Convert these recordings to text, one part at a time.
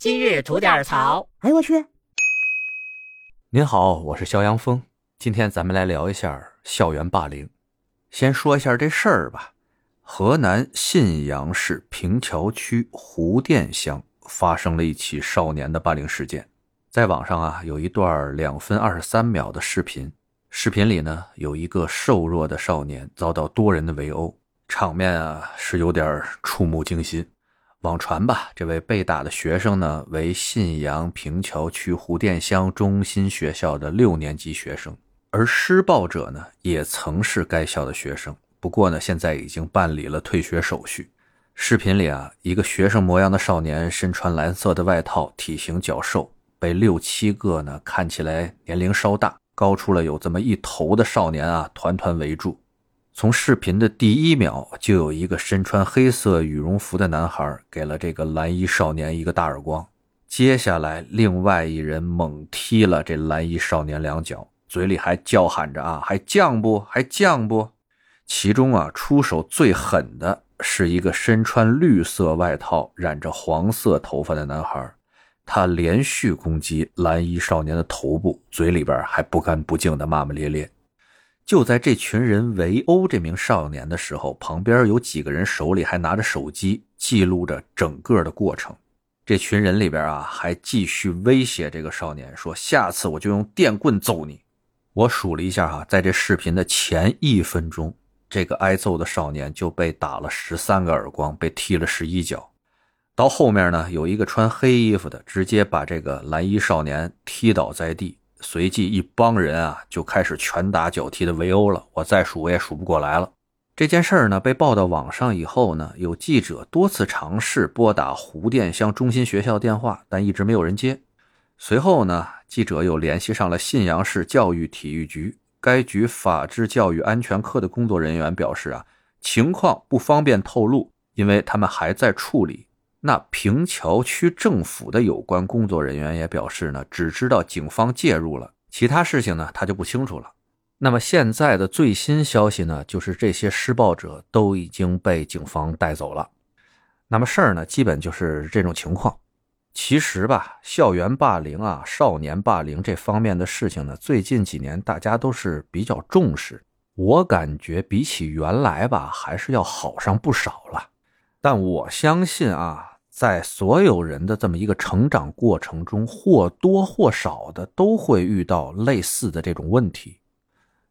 今日吐点槽。哎呦我去！您好，我是肖阳峰，今天咱们来聊一下校园霸凌。先说一下这事儿吧。河南信阳市平桥区胡店乡发生了一起少年的霸凌事件，在网上啊有一段两分二十三秒的视频，视频里呢有一个瘦弱的少年遭到多人的围殴，场面啊是有点触目惊心。网传吧，这位被打的学生呢为信阳平桥区湖店乡中心学校的六年级学生，而施暴者呢也曾是该校的学生。不过呢，现在已经办理了退学手续。视频里啊，一个学生模样的少年身穿蓝色的外套，体型较瘦，被六七个呢看起来年龄稍大、高出了有这么一头的少年啊团团围住。从视频的第一秒，就有一个身穿黑色羽绒服的男孩给了这个蓝衣少年一个大耳光。接下来，另外一人猛踢了这蓝衣少年两脚，嘴里还叫喊着啊，还犟不，还犟不。其中啊，出手最狠的是一个身穿绿色外套、染着黄色头发的男孩，他连续攻击蓝衣少年的头部，嘴里边还不干不净的骂骂咧咧。就在这群人围殴这名少年的时候，旁边有几个人手里还拿着手机，记录着整个的过程。这群人里边啊，还继续威胁这个少年说：“下次我就用电棍揍你。”我数了一下哈，在这视频的前一分钟。这个挨揍的少年就被打了十三个耳光，被踢了十一脚。到后面呢，有一个穿黑衣服的，直接把这个蓝衣少年踢倒在地。随即一帮人啊就开始拳打脚踢的围殴了。我再数我也数不过来了。这件事儿呢被报到网上以后呢，有记者多次尝试拨打湖店乡中心学校电话，但一直没有人接。随后呢，记者又联系上了信阳市教育体育局。该局法制教育安全科的工作人员表示：“啊，情况不方便透露，因为他们还在处理。”那平桥区政府的有关工作人员也表示：“呢，只知道警方介入了，其他事情呢他就不清楚了。”那么现在的最新消息呢，就是这些施暴者都已经被警方带走了。那么事儿呢，基本就是这种情况。其实吧，校园霸凌啊，少年霸凌这方面的事情呢，最近几年大家都是比较重视。我感觉比起原来吧，还是要好上不少了。但我相信啊，在所有人的这么一个成长过程中，或多或少的都会遇到类似的这种问题。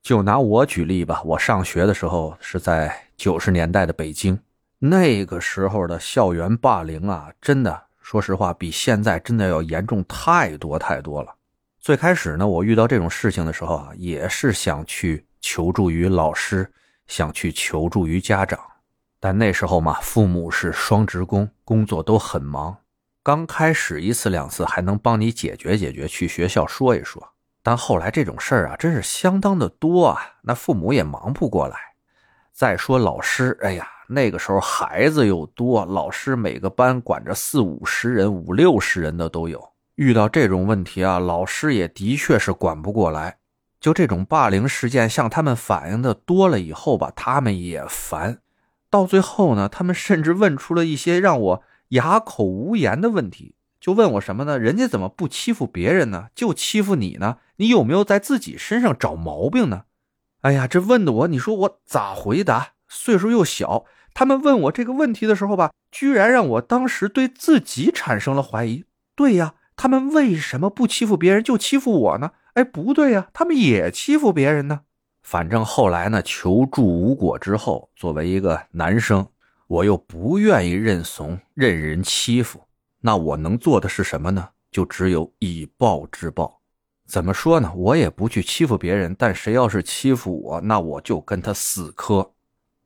就拿我举例吧，我上学的时候是在九十年代的北京，那个时候的校园霸凌啊，真的。说实话，比现在真的要严重太多太多了。最开始呢，我遇到这种事情的时候啊，也是想去求助于老师，想去求助于家长，但那时候嘛，父母是双职工，工作都很忙。刚开始一次两次还能帮你解决解决，去学校说一说，但后来这种事儿啊，真是相当的多啊，那父母也忙不过来。再说老师，哎呀。那个时候孩子又多，老师每个班管着四五十人、五六十人的都有。遇到这种问题啊，老师也的确是管不过来。就这种霸凌事件向他们反映的多了以后吧，他们也烦。到最后呢，他们甚至问出了一些让我哑口无言的问题。就问我什么呢？人家怎么不欺负别人呢？就欺负你呢？你有没有在自己身上找毛病呢？哎呀，这问的我，你说我咋回答？岁数又小。他们问我这个问题的时候吧，居然让我当时对自己产生了怀疑。对呀，他们为什么不欺负别人就欺负我呢？哎，不对呀，他们也欺负别人呢。反正后来呢，求助无果之后，作为一个男生，我又不愿意认怂，任人欺负。那我能做的是什么呢？就只有以暴制暴。怎么说呢？我也不去欺负别人，但谁要是欺负我，那我就跟他死磕。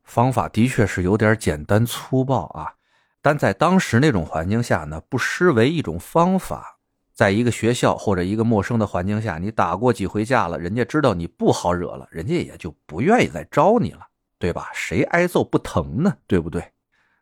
方法的确是有点简单粗暴啊，但在当时那种环境下呢，不失为一种方法。在一个学校或者一个陌生的环境下，你打过几回架了，人家知道你不好惹了，人家也就不愿意再招你了，对吧？谁挨揍不疼呢？对不对？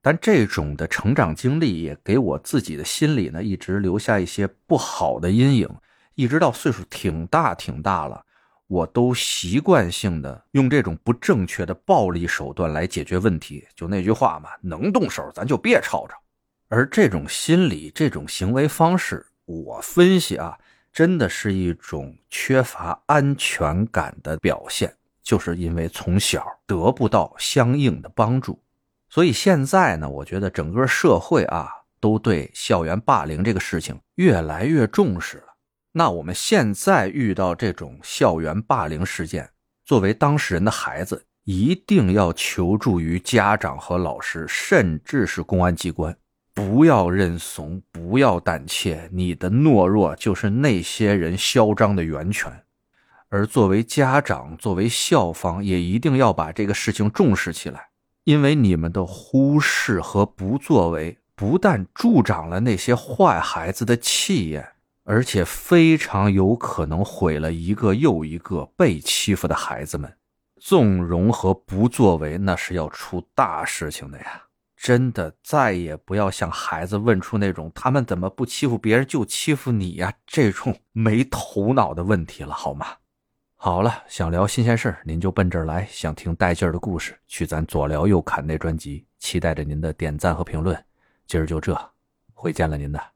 但这种的成长经历也给我自己的心里呢，一直留下一些不好的阴影，一直到岁数挺大挺大了。我都习惯性的用这种不正确的暴力手段来解决问题，就那句话嘛，能动手咱就别吵吵。而这种心理、这种行为方式，我分析啊，真的是一种缺乏安全感的表现，就是因为从小得不到相应的帮助，所以现在呢，我觉得整个社会啊，都对校园霸凌这个事情越来越重视了。那我们现在遇到这种校园霸凌事件，作为当事人的孩子，一定要求助于家长和老师，甚至是公安机关。不要认怂，不要胆怯，你的懦弱就是那些人嚣张的源泉。而作为家长，作为校方，也一定要把这个事情重视起来，因为你们的忽视和不作为，不但助长了那些坏孩子的气焰，而且非常有可能毁了一个又一个被欺负的孩子们。纵容和不作为，那是要出大事情的呀。真的再也不要向孩子问出那种他们怎么不欺负别人就欺负你呀这种没头脑的问题了，好吗？好了，想聊新鲜事您就奔这儿来；想听带劲儿的故事，去咱左聊右侃那专辑。期待着您的点赞和评论。今儿就这，回见了您的。